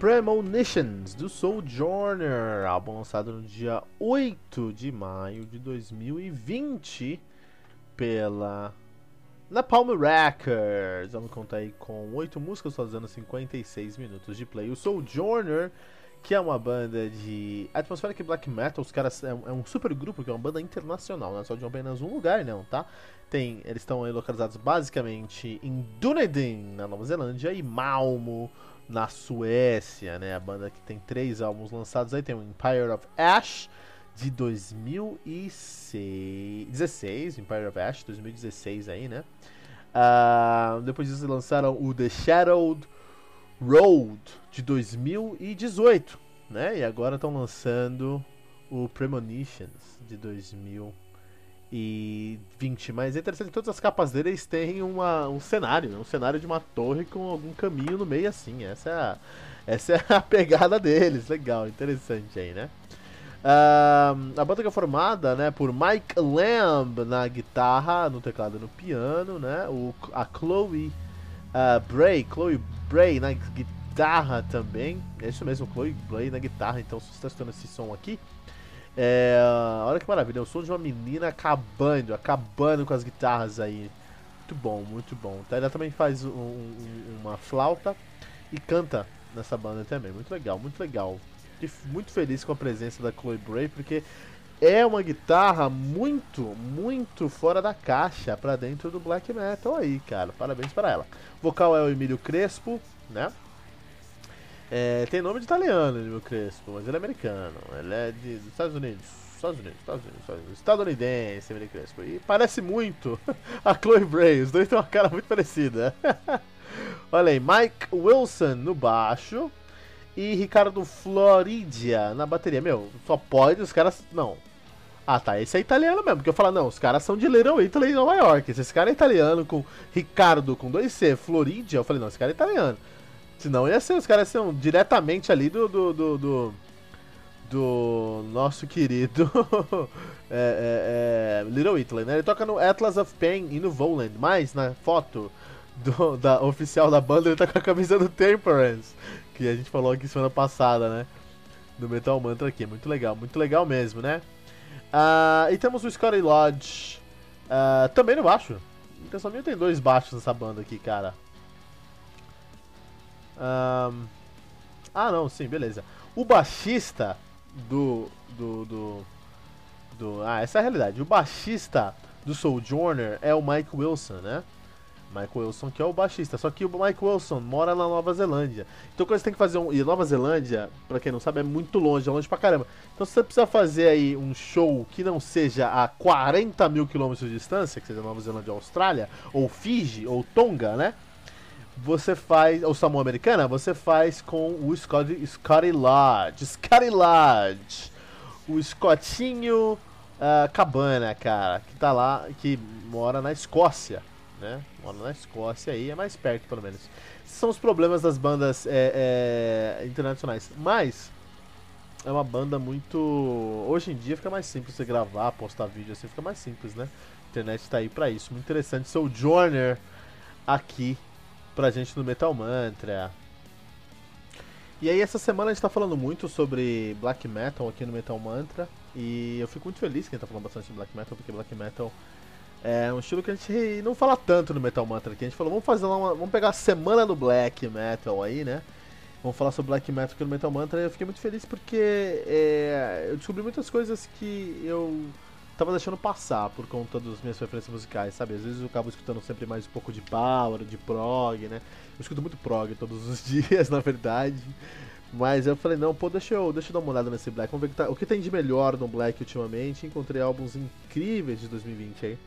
Premonitions do Sojourner, álbum lançado no dia 8 de maio de 2020 pela Napalm Records. Vamos contar aí com 8 músicas, fazendo 56 minutos de play. O Sojourner, que é uma banda de atmospheric black metal, os caras é um, é um super grupo, que é uma banda internacional, não é só de apenas um lugar, não, tá? Tem, eles estão localizados basicamente em Dunedin, na Nova Zelândia, e Malmo, na Suécia, né? A banda que tem três álbuns lançados aí tem o Empire of Ash de 2016, Empire of Ash 2016 aí, né? Uh, depois disso lançaram o The Shadowed Road de 2018, né? E agora estão lançando o Premonitions de 2018 e 20. Mas é interessante todas as capas deles têm uma, um cenário, né? um cenário de uma torre com algum caminho no meio assim. Essa é a, essa é a pegada deles. Legal, interessante aí, né? Uh, a banda que é formada né, por Mike Lamb na guitarra, no teclado e no piano, né? O, a Chloe uh, Bray, Chloe Bray na guitarra também. É isso mesmo, Chloe Bray na guitarra. Então, se você está esse som aqui, é, olha que maravilha, o som de uma menina acabando, acabando com as guitarras aí. Muito bom, muito bom. Ela também faz um, um, uma flauta e canta nessa banda também. Muito legal, muito legal. muito feliz com a presença da Chloe Bray, porque é uma guitarra muito, muito fora da caixa para dentro do black metal aí, cara. Parabéns para ela. O vocal é o Emílio Crespo, né? É, tem nome de italiano, meu Crespo, mas ele é americano. Ele é de, dos Estados Unidos. Estados Unidos, Estados Unidos, Estados Unidos. Estadunidense, Emily Crespo. E parece muito a Chloe Bray. Os dois têm uma cara muito parecida. Olha aí, Mike Wilson no baixo e Ricardo Floridia na bateria. Meu, só pode os caras. Não. Ah tá, esse é italiano mesmo. Porque eu falo, não, os caras são de Little Italy Nova York. Se esse cara é italiano com Ricardo com dois C, Floridia, eu falei, não, esse cara é italiano. Senão ia ser, os caras são diretamente ali do. do, do, do, do nosso querido é, é, é, Little Italy, né? Ele toca no Atlas of Pain e no Voland, mas na foto do, da oficial da banda ele tá com a camisa do Temperance, que a gente falou aqui semana passada, né? Do Metal Mantra aqui, muito legal, muito legal mesmo, né? Uh, e temos o Scotty Lodge uh, também no baixo. Então, minha tem dois baixos nessa banda aqui, cara. Um... Ah, não, sim, beleza. O baixista do, do, do, do. Ah, essa é a realidade. O baixista do Sojourner é o Mike Wilson, né? Mike Wilson, que é o baixista. Só que o Mike Wilson mora na Nova Zelândia. Então, quando você tem que fazer um. E Nova Zelândia, pra quem não sabe, é muito longe, é longe pra caramba. Então, se você precisa fazer aí um show que não seja a 40 mil quilômetros de distância, que seja Nova Zelândia ou Austrália, ou Fiji, ou Tonga, né? Você faz, ou Samoa Americana, você faz com o Scotty, Scotty Lodge. Scotty Lodge. O Scottinho uh, Cabana, cara, que tá lá, que mora na Escócia, né? Mora na Escócia aí, é mais perto pelo menos. Esses são os problemas das bandas é, é, internacionais. Mas é uma banda muito. Hoje em dia fica mais simples você gravar, postar vídeo assim, fica mais simples, né? A internet tá aí pra isso. Muito interessante. Joiner aqui pra gente no Metal Mantra. E aí essa semana a gente tá falando muito sobre Black Metal aqui no Metal Mantra. E eu fico muito feliz que a gente tá falando bastante de Black Metal, porque Black Metal é um estilo que a gente não fala tanto no Metal Mantra aqui. A gente falou, vamos fazer uma, vamos pegar a semana do Black Metal aí, né? Vamos falar sobre Black Metal aqui no Metal Mantra. E eu fiquei muito feliz porque é, eu descobri muitas coisas que eu tava deixando passar por conta das minhas preferências musicais, sabe? Às vezes eu acabo escutando sempre mais um pouco de power, de prog, né? Eu escuto muito prog todos os dias, na verdade. Mas eu falei, não, pô, deixa eu, deixa eu dar uma olhada nesse Black. Vamos ver o que, tá, o que tem de melhor no Black ultimamente. Encontrei álbuns incríveis de 2020 aí.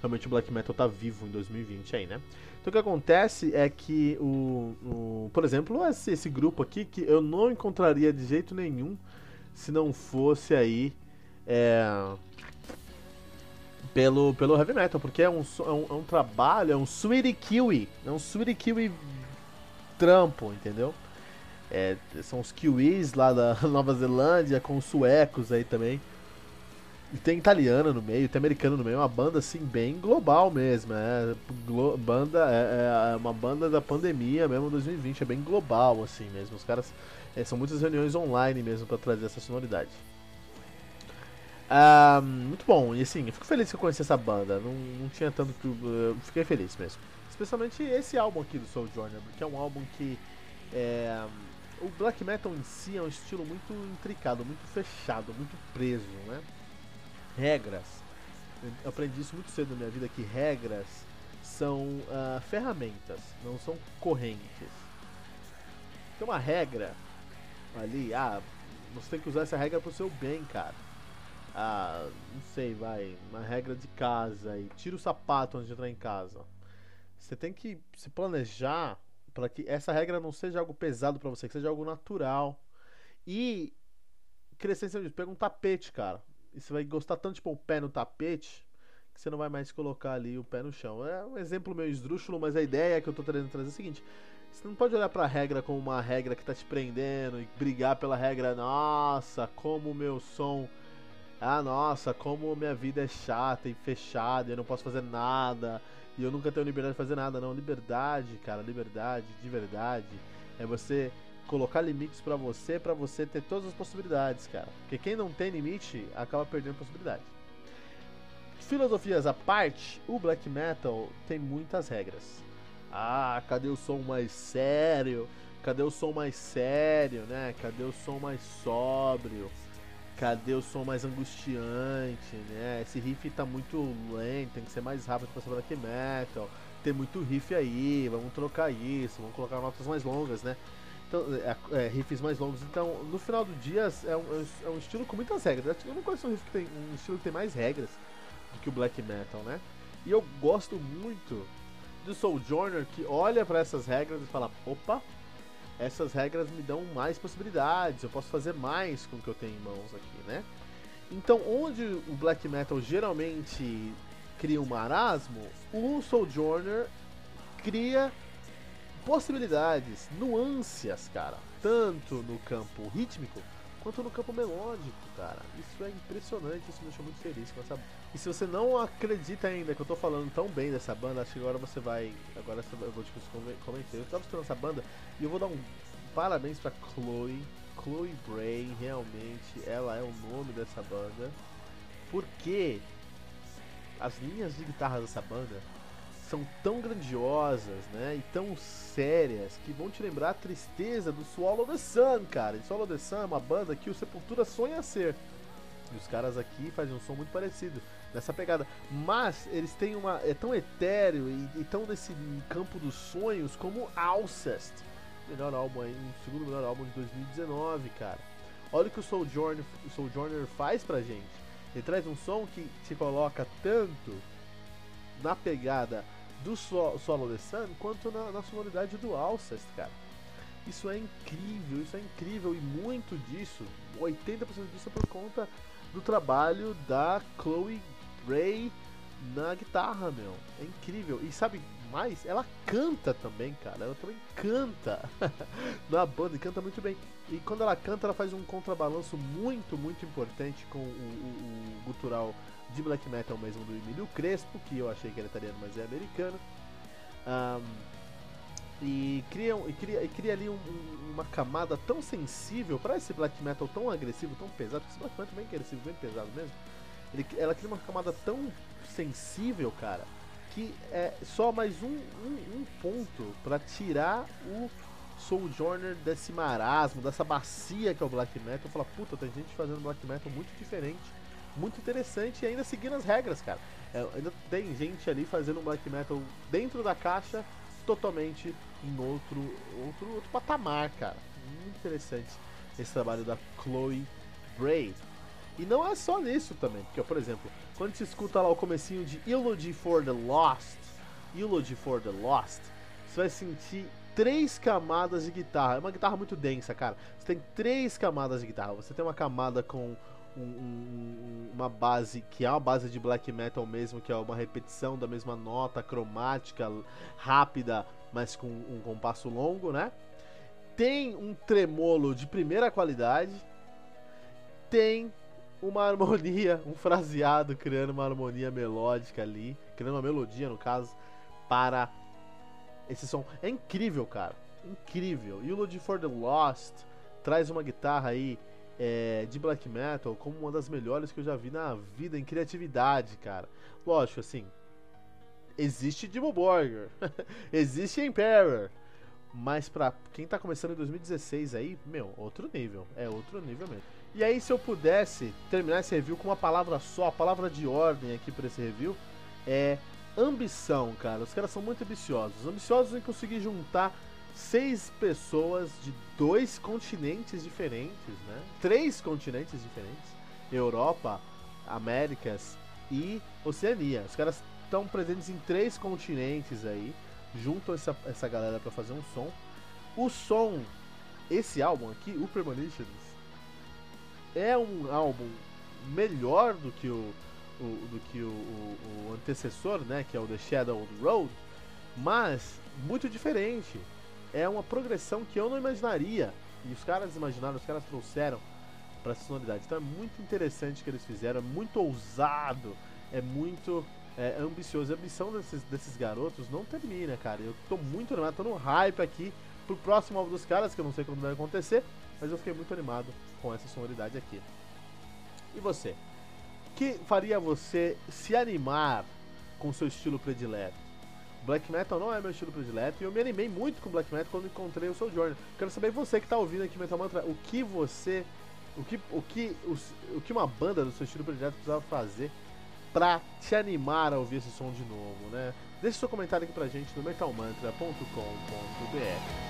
realmente o black metal tá vivo em 2020 aí, né? Então o que acontece é que o, o por exemplo, esse, esse, grupo aqui que eu não encontraria de jeito nenhum se não fosse aí é, pelo, pelo heavy metal, porque é um, é um, é um trabalho, é um sweetie kiwi, é um sweetie kiwi trampo, entendeu? É, são os kiwis lá da Nova Zelândia com os suecos aí também. E tem italiana no meio, tem americano no meio, é uma banda assim bem global mesmo, é glo banda é, é, uma banda da pandemia mesmo 2020, é bem global assim mesmo. Os caras é, são muitas reuniões online mesmo para trazer essa sonoridade. Ah, muito bom, e assim, eu fico feliz que eu conheci essa banda, não, não tinha tanto. Eu fiquei feliz mesmo. Especialmente esse álbum aqui do Soul Journey, que é um álbum que. É, o black metal em si é um estilo muito intricado, muito fechado, muito preso, né? regras. Eu aprendi isso muito cedo na minha vida que regras são uh, ferramentas, não são correntes. Tem uma regra ali, ah, você tem que usar essa regra pro seu bem, cara. Ah, não sei, vai, uma regra de casa e tira o sapato antes de entrar em casa. Você tem que se planejar para que essa regra não seja algo pesado para você, que seja algo natural. E crescer em cima disso, pega um tapete, cara e você vai gostar tanto de pôr o pé no tapete que você não vai mais colocar ali o pé no chão. É um exemplo meio esdrúxulo, mas a ideia que eu tô querendo trazer é a seguinte: você não pode olhar para a regra como uma regra que tá te prendendo e brigar pela regra. Nossa, como o meu som. Ah, nossa, como minha vida é chata e fechada, eu não posso fazer nada e eu nunca tenho liberdade de fazer nada. Não, liberdade, cara, liberdade de verdade é você colocar limites para você, para você ter todas as possibilidades, cara. Porque quem não tem limite acaba perdendo possibilidade. Filosofias à parte, o black metal tem muitas regras. Ah, cadê o som mais sério? Cadê o som mais sério, né? Cadê o som mais sóbrio? Cadê o som mais angustiante, né? Esse riff tá muito lento, tem que ser mais rápido para ser black metal. Tem muito riff aí, vamos trocar isso, vamos colocar notas mais longas, né? Então, é, é, riffs mais longos. Então, no final do dia, é um, é um estilo com muitas regras. Eu não conheço um riff que tem um estilo que tem mais regras do que o black metal, né? E eu gosto muito do Souljourner que olha para essas regras e fala: opa, essas regras me dão mais possibilidades, eu posso fazer mais com o que eu tenho em mãos aqui, né? Então, onde o black metal geralmente cria um marasmo, o Souljourner cria possibilidades, nuances, cara. Tanto no campo rítmico quanto no campo melódico, cara. Isso é impressionante, isso me deixou muito feliz com essa E se você não acredita ainda que eu tô falando tão bem dessa banda, acho que agora você vai. Agora eu vou te comentar. Eu tava escutando essa banda e eu vou dar um parabéns pra Chloe. Chloe Bray, realmente, ela é o nome dessa banda. Porque as linhas de guitarra dessa banda são tão grandiosas, né? E tão sérias que vão te lembrar a tristeza do Swallow the Sun, cara. E Swallow the Sun é uma banda que o Sepultura sonha ser. E os caras aqui fazem um som muito parecido nessa pegada. Mas eles têm uma. é tão etéreo e, e tão nesse campo dos sonhos como Alcest. Melhor álbum aí, o segundo melhor álbum de 2019, cara. Olha o que o Souljourner, o Souljourner faz pra gente. Ele traz um som que te coloca tanto na pegada do solo The Sun quanto na, na sonoridade do Alcest, cara. Isso é incrível, isso é incrível e muito disso, 80% disso é por conta do trabalho da Chloe Ray na guitarra, meu. É incrível. E sabe mais? Ela canta também, cara. Ela também canta na banda e canta muito bem. E quando ela canta, ela faz um contrabalanço muito, muito importante com o, o, o gutural de black metal mesmo do Emílio Crespo, que eu achei que era italiano, mas é americano. Um, e cria, e cria, e cria ali um, um, uma camada tão sensível para esse black metal tão agressivo, tão pesado, porque esse black metal é bem agressivo, bem pesado mesmo. Ele, ela cria uma camada tão sensível, cara, que é só mais um, um, ponto para tirar o Souljourner desse marasmo, dessa bacia que é o black metal. Falar, puta, tem gente fazendo black metal muito diferente muito interessante e ainda seguindo as regras, cara. É, ainda tem gente ali fazendo um black metal dentro da caixa, totalmente em outro, outro, outro patamar, cara. Muito interessante esse trabalho da Chloe Bray. E não é só nisso também, porque, por exemplo, quando você escuta lá o comecinho de Eulogy for the Lost, Eulogy for the Lost, você vai sentir três camadas de guitarra. É uma guitarra muito densa, cara. Você tem três camadas de guitarra. Você tem uma camada com um, um, uma base que é uma base de black metal mesmo, que é uma repetição da mesma nota cromática, rápida, mas com um compasso longo, né? Tem um tremolo de primeira qualidade. Tem uma harmonia, um fraseado criando uma harmonia melódica ali, criando uma melodia no caso, para esse som. É incrível, cara. Incrível. Eulogy for the Lost traz uma guitarra aí é, de black metal como uma das melhores que eu já vi na vida em criatividade, cara. Lógico, assim, existe Dimmu Borger, existe Emperor, mas pra quem tá começando em 2016 aí, meu, outro nível, é outro nível mesmo. E aí, se eu pudesse terminar esse review com uma palavra só, a palavra de ordem aqui para esse review é ambição, cara. Os caras são muito ambiciosos. Ambiciosos em conseguir juntar seis pessoas de dois continentes diferentes, né? Três continentes diferentes: Europa, Américas e Oceania. Os caras estão presentes em três continentes aí, juntam essa, essa galera para fazer um som. O som, esse álbum aqui, o Premonitions, é um álbum melhor do que o, o do que o, o, o antecessor, né, que é o The Shadow Road, mas muito diferente é uma progressão que eu não imaginaria. E os caras imaginaram, os caras trouxeram para essa sonoridade. Então é muito interessante o que eles fizeram, é muito ousado, é muito é, ambicioso. A ambição desses, desses garotos não termina, cara. Eu tô muito animado, tô no hype aqui pro próximo álbum dos caras, que eu não sei quando vai acontecer, mas eu fiquei muito animado com essa sonoridade aqui. E você? Que faria você se animar com seu estilo predileto? Black Metal não é meu estilo predileto e eu me animei muito com Black Metal quando encontrei o Sojourner. Quero saber você que está ouvindo aqui Metal Mantra, o que você, o que, o que, o, o que uma banda do seu estilo predileto precisava fazer para te animar a ouvir esse som de novo, né? Deixe seu comentário aqui pra gente no metalmantra.com.br.